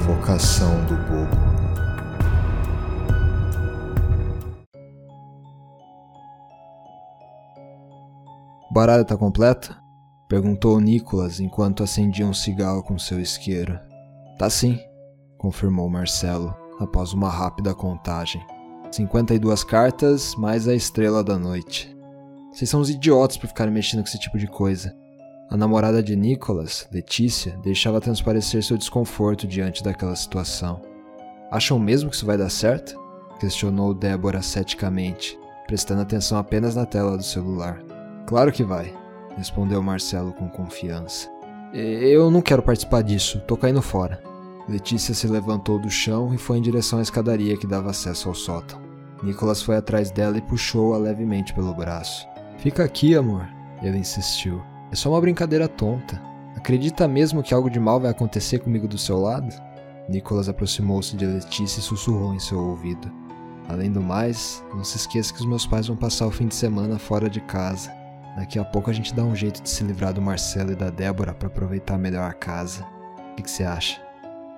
invocação do bobo. O baralho tá completo? Perguntou Nicolas enquanto acendia um cigarro com seu isqueiro. Tá sim, confirmou Marcelo após uma rápida contagem. 52 cartas mais a estrela da noite. Vocês são uns idiotas por ficarem mexendo com esse tipo de coisa. A namorada de Nicholas, Letícia, deixava transparecer seu desconforto diante daquela situação. Acham mesmo que isso vai dar certo? Questionou Débora ceticamente, prestando atenção apenas na tela do celular. Claro que vai, respondeu Marcelo com confiança. Eu não quero participar disso, tô caindo fora. Letícia se levantou do chão e foi em direção à escadaria que dava acesso ao sótão. Nicholas foi atrás dela e puxou-a levemente pelo braço. Fica aqui, amor, ele insistiu. É só uma brincadeira tonta. Acredita mesmo que algo de mal vai acontecer comigo do seu lado? Nicholas aproximou-se de Letícia e sussurrou em seu ouvido. Além do mais, não se esqueça que os meus pais vão passar o fim de semana fora de casa. Daqui a pouco a gente dá um jeito de se livrar do Marcelo e da Débora para aproveitar melhor a casa. O que, que você acha?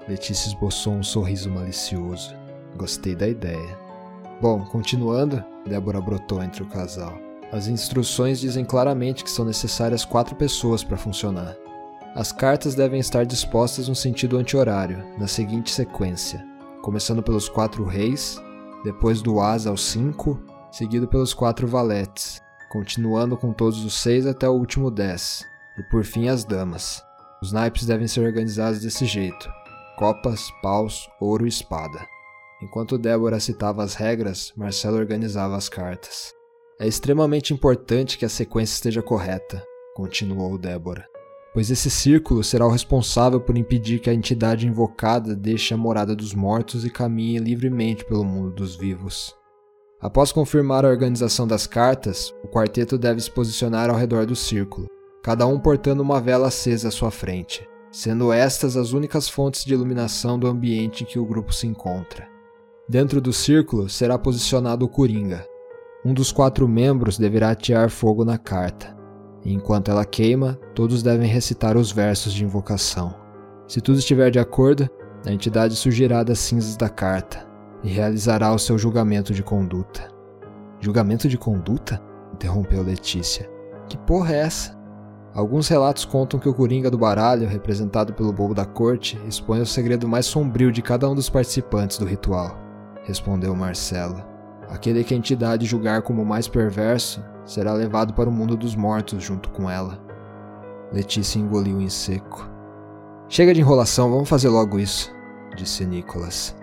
Letícia esboçou um sorriso malicioso. Gostei da ideia. Bom, continuando, Débora brotou entre o casal. As instruções dizem claramente que são necessárias quatro pessoas para funcionar. As cartas devem estar dispostas no sentido anti-horário, na seguinte sequência: começando pelos quatro reis, depois do as ao cinco, seguido pelos quatro valetes, continuando com todos os seis até o último dez, e por fim as damas. Os naipes devem ser organizados desse jeito: copas, paus, ouro e espada. Enquanto Débora citava as regras, Marcelo organizava as cartas. É extremamente importante que a sequência esteja correta, continuou Débora, pois esse círculo será o responsável por impedir que a entidade invocada deixe a morada dos mortos e caminhe livremente pelo mundo dos vivos. Após confirmar a organização das cartas, o quarteto deve se posicionar ao redor do círculo, cada um portando uma vela acesa à sua frente, sendo estas as únicas fontes de iluminação do ambiente em que o grupo se encontra. Dentro do círculo será posicionado o Coringa, um dos quatro membros deverá atear fogo na carta. Enquanto ela queima, todos devem recitar os versos de invocação. Se tudo estiver de acordo, a entidade surgirá das cinzas da carta e realizará o seu julgamento de conduta. Julgamento de conduta? interrompeu Letícia. Que porra é essa? Alguns relatos contam que o Coringa do baralho, representado pelo bobo da corte, expõe o segredo mais sombrio de cada um dos participantes do ritual, respondeu Marcelo. Aquele que a entidade julgar como mais perverso será levado para o mundo dos mortos junto com ela. Letícia engoliu em seco. Chega de enrolação, vamos fazer logo isso, disse Nicholas.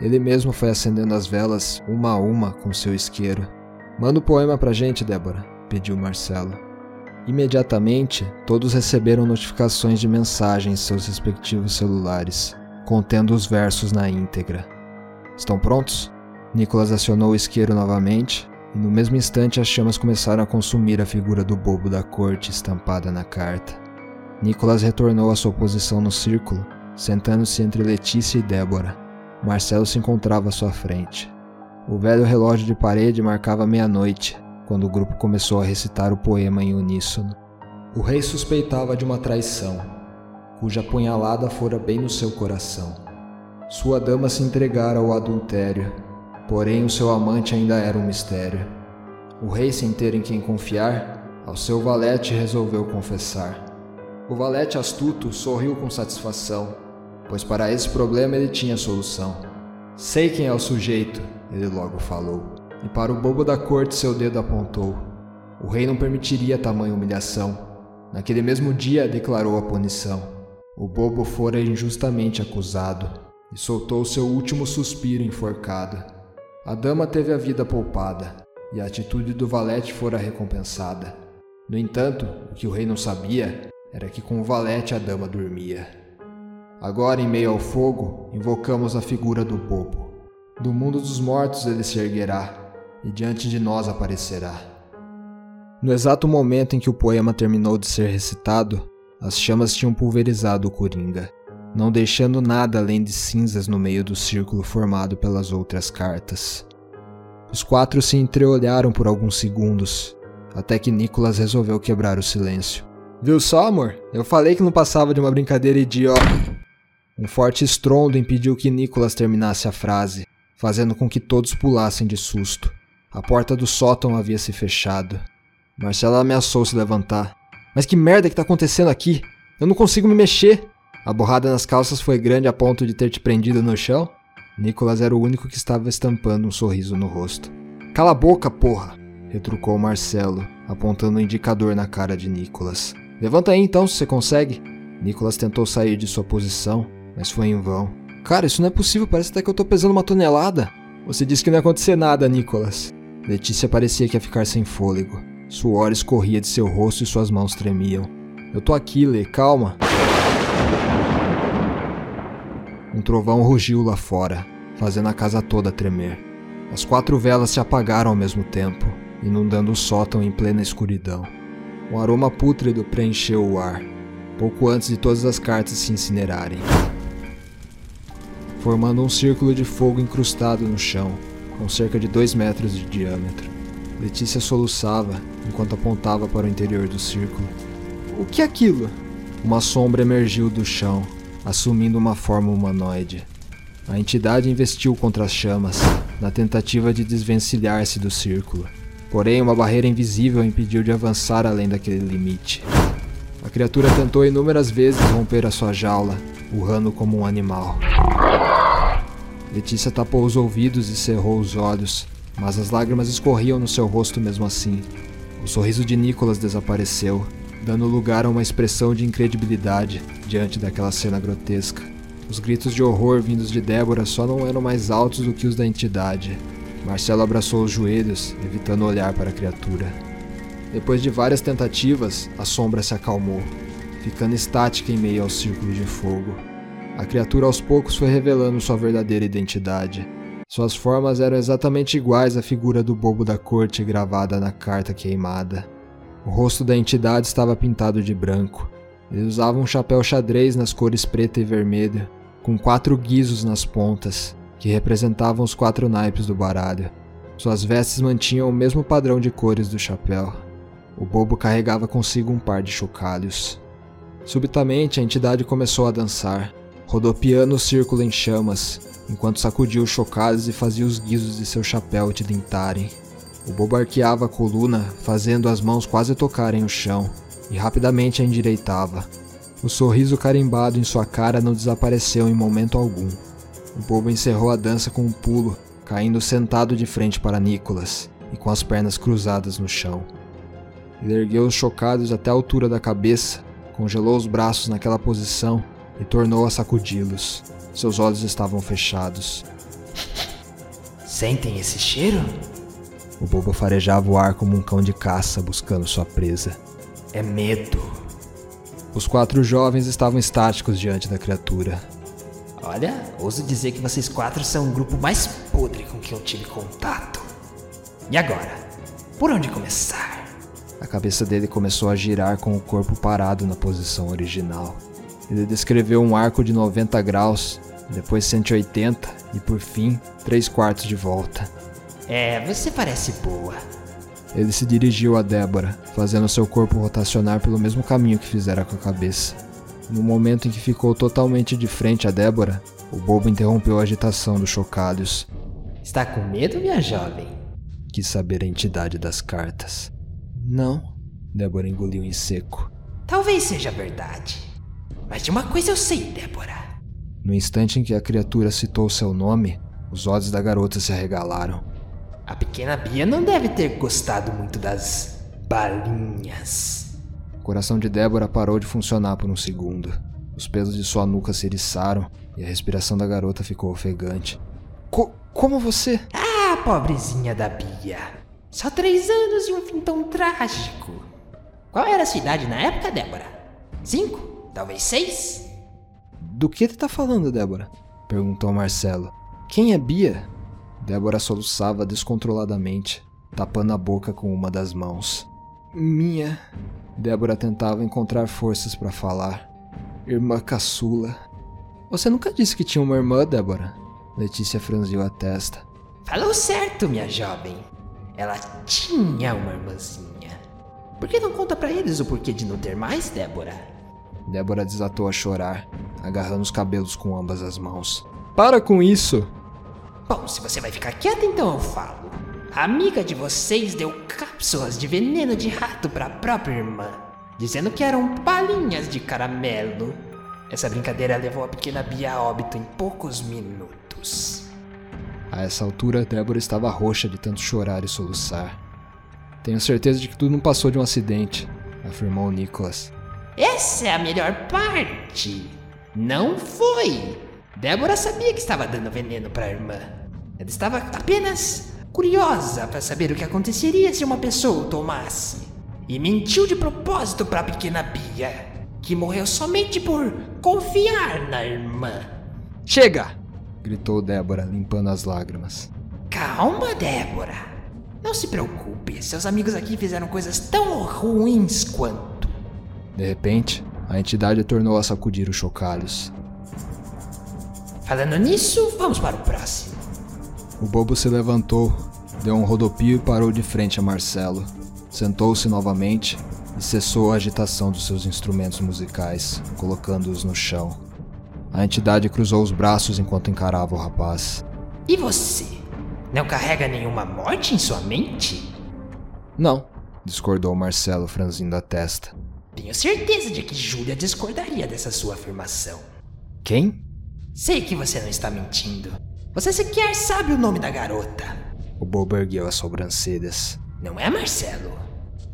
Ele mesmo foi acendendo as velas, uma a uma, com seu isqueiro. Manda o um poema pra gente, Débora, pediu Marcelo. Imediatamente, todos receberam notificações de mensagem em seus respectivos celulares, contendo os versos na íntegra. Estão prontos? Nicholas acionou o isqueiro novamente, e no mesmo instante as chamas começaram a consumir a figura do bobo da corte estampada na carta. Nicholas retornou à sua posição no círculo, sentando-se entre Letícia e Débora. Marcelo se encontrava à sua frente. O velho relógio de parede marcava meia-noite, quando o grupo começou a recitar o poema em uníssono. O rei suspeitava de uma traição, cuja punhalada fora bem no seu coração. Sua dama se entregara ao adultério Porém, o seu amante ainda era um mistério. O rei, sem ter em quem confiar, ao seu valete resolveu confessar. O valete astuto sorriu com satisfação, pois para esse problema ele tinha solução. Sei quem é o sujeito, ele logo falou, e para o bobo da corte seu dedo apontou. O rei não permitiria tamanha humilhação. Naquele mesmo dia declarou a punição. O bobo fora injustamente acusado e soltou seu último suspiro enforcado. A dama teve a vida poupada, e a atitude do valete fora recompensada. No entanto, o que o rei não sabia era que com o valete a dama dormia. Agora, em meio ao fogo, invocamos a figura do bobo. Do mundo dos mortos ele se erguerá, e diante de nós aparecerá. No exato momento em que o poema terminou de ser recitado, as chamas tinham pulverizado o coringa não deixando nada além de cinzas no meio do círculo formado pelas outras cartas. Os quatro se entreolharam por alguns segundos, até que Nicholas resolveu quebrar o silêncio. Viu só, amor? Eu falei que não passava de uma brincadeira idiota. Um forte estrondo impediu que Nicholas terminasse a frase, fazendo com que todos pulassem de susto. A porta do sótão havia se fechado. Marcela ameaçou se levantar. Mas que merda que tá acontecendo aqui? Eu não consigo me mexer. A borrada nas calças foi grande a ponto de ter te prendido no chão? Nicholas era o único que estava estampando um sorriso no rosto. Cala a boca, porra! retrucou Marcelo, apontando o um indicador na cara de Nicholas. Levanta aí então, se você consegue. Nicholas tentou sair de sua posição, mas foi em vão. Cara, isso não é possível, parece até que eu tô pesando uma tonelada. Você disse que não ia acontecer nada, Nicholas. Letícia parecia que ia ficar sem fôlego. Suor escorria de seu rosto e suas mãos tremiam. Eu tô aqui, Lê, calma. Um trovão rugiu lá fora, fazendo a casa toda tremer. As quatro velas se apagaram ao mesmo tempo, inundando o sótão em plena escuridão. Um aroma pútrido preencheu o ar, pouco antes de todas as cartas se incinerarem, formando um círculo de fogo incrustado no chão, com cerca de dois metros de diâmetro. Letícia soluçava enquanto apontava para o interior do círculo. O que é aquilo? Uma sombra emergiu do chão, assumindo uma forma humanoide. A entidade investiu contra as chamas, na tentativa de desvencilhar-se do círculo. Porém, uma barreira invisível impediu de avançar além daquele limite. A criatura tentou inúmeras vezes romper a sua jaula, urrando como um animal. Letícia tapou os ouvidos e cerrou os olhos, mas as lágrimas escorriam no seu rosto mesmo assim. O sorriso de Nicholas desapareceu, dando lugar a uma expressão de incredibilidade diante daquela cena grotesca. Os gritos de horror vindos de Débora só não eram mais altos do que os da entidade. Marcelo abraçou os joelhos, evitando olhar para a criatura. Depois de várias tentativas, a sombra se acalmou, ficando estática em meio ao círculo de fogo. A criatura aos poucos foi revelando sua verdadeira identidade. Suas formas eram exatamente iguais à figura do bobo da corte gravada na carta queimada. O rosto da entidade estava pintado de branco. Ele usava um chapéu xadrez nas cores preta e vermelha, com quatro guizos nas pontas, que representavam os quatro naipes do baralho. Suas vestes mantinham o mesmo padrão de cores do chapéu. O bobo carregava consigo um par de chocalhos. Subitamente, a entidade começou a dançar, rodopiando o círculo em chamas, enquanto sacudia os chocalhos e fazia os guizos de seu chapéu tilintarem. O bobo arqueava a coluna, fazendo as mãos quase tocarem o chão, e rapidamente a endireitava. O sorriso carimbado em sua cara não desapareceu em momento algum. O bobo encerrou a dança com um pulo, caindo sentado de frente para Nicholas e com as pernas cruzadas no chão. Ele ergueu os chocados até a altura da cabeça, congelou os braços naquela posição e tornou a sacudi-los. Seus olhos estavam fechados. Sentem esse cheiro? O bobo farejava o ar como um cão de caça buscando sua presa. É medo. Os quatro jovens estavam estáticos diante da criatura. Olha, ouso dizer que vocês quatro são o grupo mais podre com que eu tive contato. E agora? Por onde começar? A cabeça dele começou a girar com o corpo parado na posição original. Ele descreveu um arco de 90 graus, depois 180 e por fim 3 quartos de volta. É, você parece boa. Ele se dirigiu a Débora, fazendo seu corpo rotacionar pelo mesmo caminho que fizera com a cabeça. No momento em que ficou totalmente de frente a Débora, o bobo interrompeu a agitação dos chocalhos. Está com medo, minha jovem? Quis saber a entidade das cartas. Não, Débora engoliu em seco. Talvez seja verdade. Mas de uma coisa eu sei, Débora. No instante em que a criatura citou seu nome, os olhos da garota se arregalaram. A pequena Bia não deve ter gostado muito das balinhas. O coração de Débora parou de funcionar por um segundo. Os pelos de sua nuca se eriçaram e a respiração da garota ficou ofegante. Co como você? Ah, pobrezinha da Bia. Só três anos e um fim tão trágico. Qual era a sua idade na época, Débora? Cinco? Talvez seis? Do que ele tá falando, Débora? Perguntou Marcelo. Quem é Bia? Débora soluçava descontroladamente, tapando a boca com uma das mãos. Minha. Débora tentava encontrar forças para falar. Irmã caçula. Você nunca disse que tinha uma irmã, Débora? Letícia franziu a testa. Falou certo, minha jovem. Ela tinha uma irmãzinha. Por que não conta para eles o porquê de não ter mais, Débora? Débora desatou a chorar, agarrando os cabelos com ambas as mãos. Para com isso! Bom, se você vai ficar quieta, então eu falo. A amiga de vocês deu cápsulas de veneno de rato para a própria irmã, dizendo que eram balinhas de caramelo. Essa brincadeira levou a pequena Bia a óbito em poucos minutos. A essa altura, Débora estava roxa de tanto chorar e soluçar. Tenho certeza de que tudo não passou de um acidente, afirmou Nicholas. Essa é a melhor parte. Não foi. Débora sabia que estava dando veneno para a irmã. Ela estava apenas curiosa para saber o que aconteceria se uma pessoa o tomasse. E mentiu de propósito para a pequena Bia, que morreu somente por confiar na irmã. Chega! gritou Débora, limpando as lágrimas. Calma, Débora. Não se preocupe, seus amigos aqui fizeram coisas tão ruins quanto. De repente, a entidade tornou a sacudir os chocalhos. Falando nisso, vamos para o próximo. O bobo se levantou, deu um rodopio e parou de frente a Marcelo. Sentou-se novamente e cessou a agitação dos seus instrumentos musicais, colocando-os no chão. A entidade cruzou os braços enquanto encarava o rapaz. E você? Não carrega nenhuma morte em sua mente? Não, discordou Marcelo, franzindo a testa. Tenho certeza de que Júlia discordaria dessa sua afirmação. Quem? Sei que você não está mentindo. Você sequer sabe o nome da garota. O bobo ergueu as sobrancelhas. Não é, Marcelo?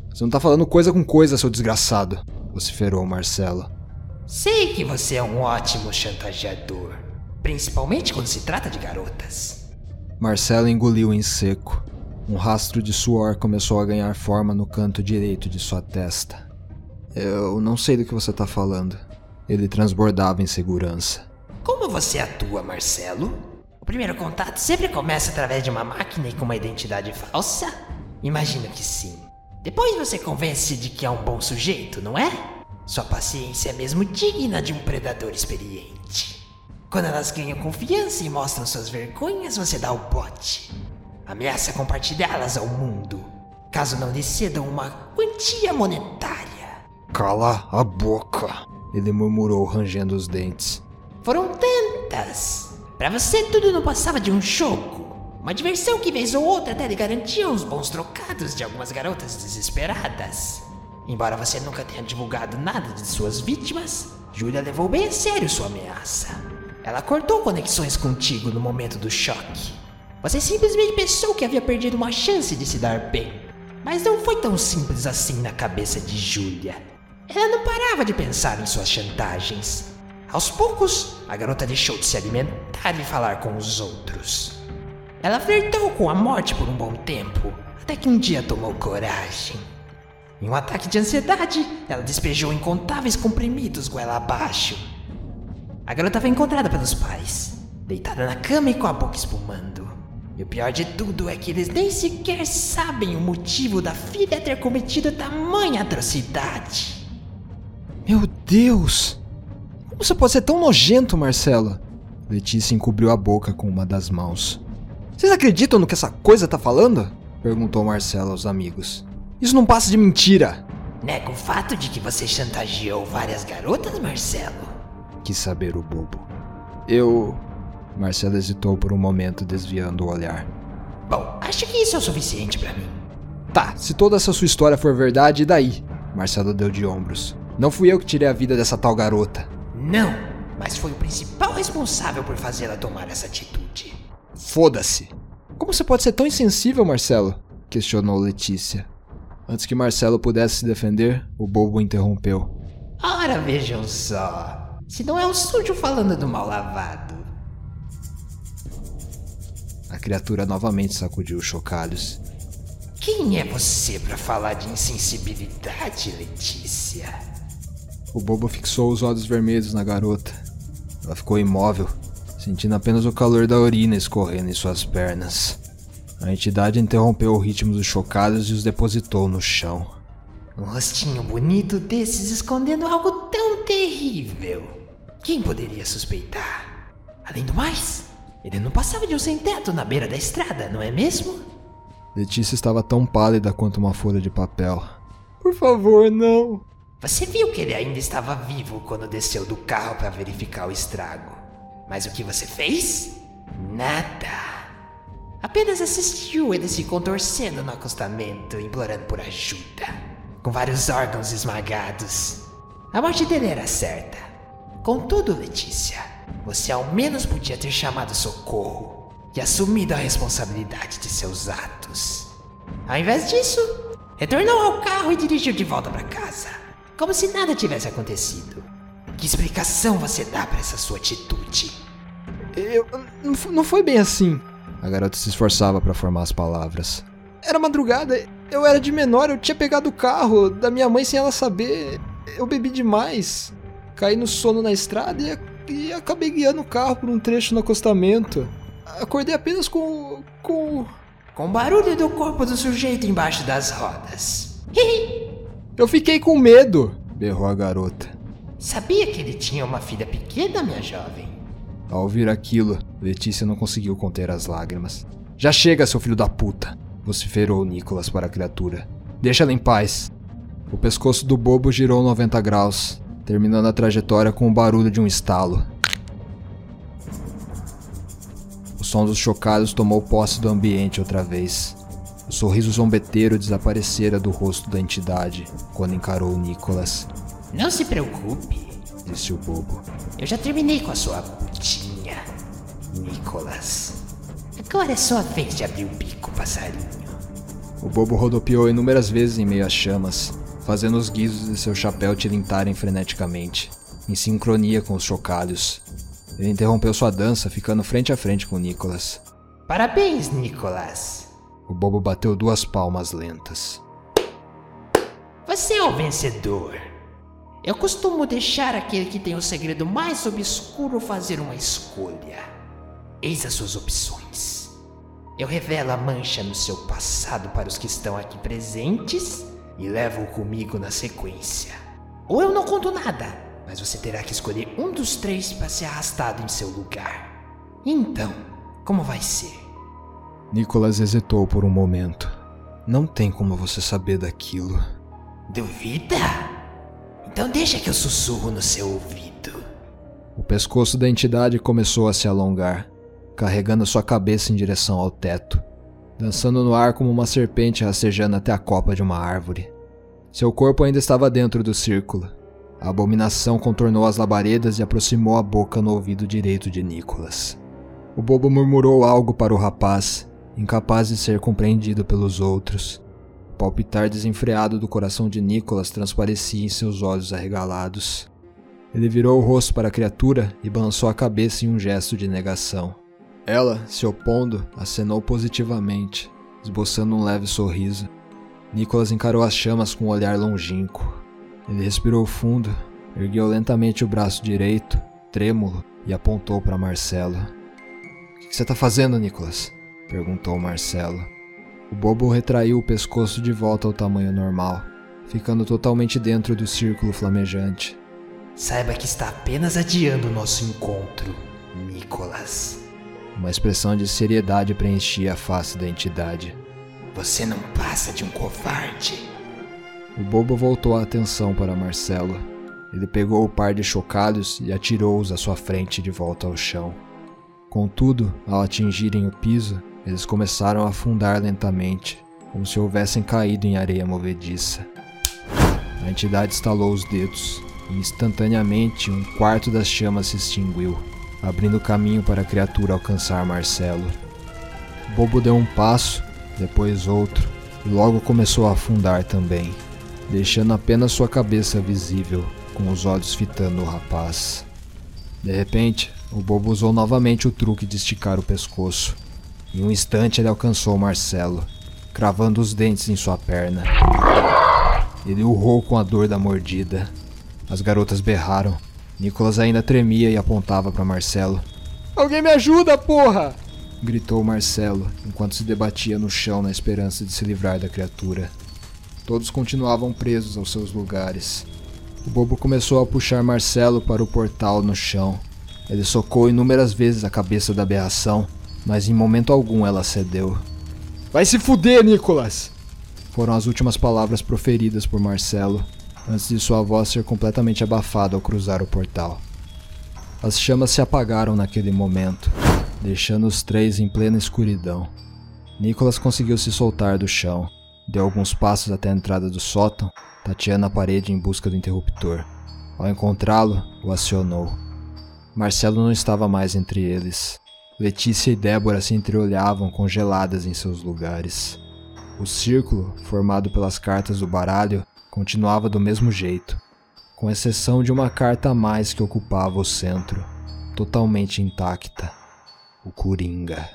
Você não tá falando coisa com coisa, seu desgraçado, vociferou Marcelo. Sei que você é um ótimo chantageador, principalmente quando se trata de garotas. Marcelo engoliu em seco. Um rastro de suor começou a ganhar forma no canto direito de sua testa. Eu não sei do que você tá falando. Ele transbordava em segurança. Como você atua, Marcelo? O primeiro contato sempre começa através de uma máquina e com uma identidade falsa? Imagino que sim. Depois você convence de que é um bom sujeito, não é? Sua paciência é mesmo digna de um predador experiente. Quando elas ganham confiança e mostram suas vergonhas, você dá o bote. Ameaça compartilhá-las ao mundo, caso não lhe cedam uma quantia monetária. Cala a boca, ele murmurou, rangendo os dentes. Foram Para você tudo não passava de um jogo. Uma diversão que vez ou outra até lhe garantia uns bons trocados de algumas garotas desesperadas. Embora você nunca tenha divulgado nada de suas vítimas, Julia levou bem a sério sua ameaça. Ela cortou conexões contigo no momento do choque. Você simplesmente pensou que havia perdido uma chance de se dar bem. Mas não foi tão simples assim na cabeça de Julia. Ela não parava de pensar em suas chantagens. Aos poucos, a garota deixou de se alimentar e falar com os outros. Ela flertou com a morte por um bom tempo, até que um dia tomou coragem. Em um ataque de ansiedade, ela despejou incontáveis comprimidos goela abaixo. A garota foi encontrada pelos pais, deitada na cama e com a boca espumando. E o pior de tudo é que eles nem sequer sabem o motivo da filha ter cometido tamanha atrocidade. Meu Deus! Como você pode ser tão nojento, Marcelo? Letícia encobriu a boca com uma das mãos. Vocês acreditam no que essa coisa tá falando? Perguntou Marcelo aos amigos. Isso não passa de mentira. Nega o fato de que você chantageou várias garotas, Marcelo? Quis saber o bobo. Eu. Marcelo hesitou por um momento, desviando o olhar. Bom, acho que isso é o suficiente para mim. Tá, se toda essa sua história for verdade, e daí? Marcelo deu de ombros. Não fui eu que tirei a vida dessa tal garota. Não, mas foi o principal responsável por fazê-la tomar essa atitude. Foda-se. Como você pode ser tão insensível, Marcelo? questionou Letícia. Antes que Marcelo pudesse se defender, o bobo interrompeu. Ora, vejam só. Se não é o sujo falando do mal lavado. A criatura novamente sacudiu os chocalhos. Quem é você para falar de insensibilidade, Letícia? O bobo fixou os olhos vermelhos na garota. Ela ficou imóvel, sentindo apenas o calor da urina escorrendo em suas pernas. A entidade interrompeu o ritmo dos chocados e os depositou no chão. Um rostinho bonito desses escondendo algo tão terrível. Quem poderia suspeitar? Além do mais, ele não passava de um sem-teto na beira da estrada, não é mesmo? Letícia estava tão pálida quanto uma folha de papel. Por favor, não. Você viu que ele ainda estava vivo quando desceu do carro para verificar o estrago. Mas o que você fez? Nada. Apenas assistiu ele se contorcendo no acostamento, implorando por ajuda, com vários órgãos esmagados. A morte dele era certa. Contudo, Letícia, você ao menos podia ter chamado socorro e assumido a responsabilidade de seus atos. Ao invés disso, retornou ao carro e dirigiu de volta para casa, como se nada tivesse acontecido. Que explicação você dá para essa sua atitude? Eu. Não, foi bem assim. A garota se esforçava para formar as palavras. Era madrugada, eu era de menor, eu tinha pegado o carro da minha mãe sem ela saber. Eu bebi demais. Caí no sono na estrada e, e acabei guiando o carro por um trecho no acostamento. Acordei apenas com. com. Com o barulho do corpo do sujeito embaixo das rodas. eu fiquei com medo, berrou a garota. Sabia que ele tinha uma filha pequena, minha jovem? Ao ouvir aquilo, Letícia não conseguiu conter as lágrimas. Já chega, seu filho da puta! vociferou Nicholas para a criatura. Deixa ela em paz. O pescoço do bobo girou 90 graus, terminando a trajetória com o barulho de um estalo. O som dos chocados tomou posse do ambiente outra vez. O sorriso zombeteiro desaparecera do rosto da entidade quando encarou Nicholas. Não se preocupe, disse o bobo. Eu já terminei com a sua putinha, Nicholas. Agora é sua vez de abrir o bico, passarinho. O bobo rodopiou inúmeras vezes em meio às chamas, fazendo os guizos de seu chapéu tilintarem freneticamente, em sincronia com os chocalhos. Ele interrompeu sua dança, ficando frente a frente com Nicholas. Parabéns, Nicholas. O bobo bateu duas palmas lentas. Você é o vencedor. Eu costumo deixar aquele que tem o segredo mais obscuro fazer uma escolha. Eis as suas opções. Eu revelo a mancha no seu passado para os que estão aqui presentes e levo-o comigo na sequência. Ou eu não conto nada, mas você terá que escolher um dos três para ser arrastado em seu lugar. Então, como vai ser? Nicholas hesitou por um momento. Não tem como você saber daquilo. Duvida? Então deixa que eu sussurro no seu ouvido. O pescoço da entidade começou a se alongar, carregando sua cabeça em direção ao teto, dançando no ar como uma serpente rastejando até a copa de uma árvore. Seu corpo ainda estava dentro do círculo. A abominação contornou as labaredas e aproximou a boca no ouvido direito de Nicholas. O bobo murmurou algo para o rapaz, incapaz de ser compreendido pelos outros palpitar desenfreado do coração de Nicholas transparecia em seus olhos arregalados. Ele virou o rosto para a criatura e balançou a cabeça em um gesto de negação. Ela, se opondo, acenou positivamente, esboçando um leve sorriso. Nicholas encarou as chamas com um olhar longínquo. Ele respirou fundo, ergueu lentamente o braço direito, trêmulo, e apontou para Marcelo. O que você está fazendo, Nicholas? Perguntou Marcelo. O bobo retraiu o pescoço de volta ao tamanho normal, ficando totalmente dentro do círculo flamejante. Saiba que está apenas adiando o nosso encontro, Nicholas. Uma expressão de seriedade preenchia a face da entidade. Você não passa de um covarde. O bobo voltou a atenção para Marcelo. Ele pegou o par de chocalhos e atirou-os à sua frente de volta ao chão. Contudo, ao atingirem o piso, eles começaram a afundar lentamente, como se houvessem caído em areia movediça. A entidade estalou os dedos e instantaneamente um quarto das chamas se extinguiu, abrindo caminho para a criatura alcançar Marcelo. Bobo deu um passo, depois outro, e logo começou a afundar também, deixando apenas sua cabeça visível, com os olhos fitando o rapaz. De repente, o bobo usou novamente o truque de esticar o pescoço, em um instante ele alcançou Marcelo, cravando os dentes em sua perna. Ele urrou com a dor da mordida. As garotas berraram. Nicolas ainda tremia e apontava para Marcelo. Alguém me ajuda, porra! gritou Marcelo, enquanto se debatia no chão na esperança de se livrar da criatura. Todos continuavam presos aos seus lugares. O bobo começou a puxar Marcelo para o portal no chão. Ele socou inúmeras vezes a cabeça da aberração, mas em momento algum ela cedeu. Vai se fuder, Nicolas! Foram as últimas palavras proferidas por Marcelo. antes de sua voz ser completamente abafada ao cruzar o portal. As chamas se apagaram naquele momento, deixando os três em plena escuridão. Nicholas conseguiu se soltar do chão, deu alguns passos até a entrada do sótão, tateando a parede em busca do interruptor. Ao encontrá-lo, o acionou. Marcelo não estava mais entre eles. Letícia e Débora se entreolhavam congeladas em seus lugares. O círculo, formado pelas cartas do baralho, continuava do mesmo jeito, com exceção de uma carta a mais que ocupava o centro, totalmente intacta: o Coringa.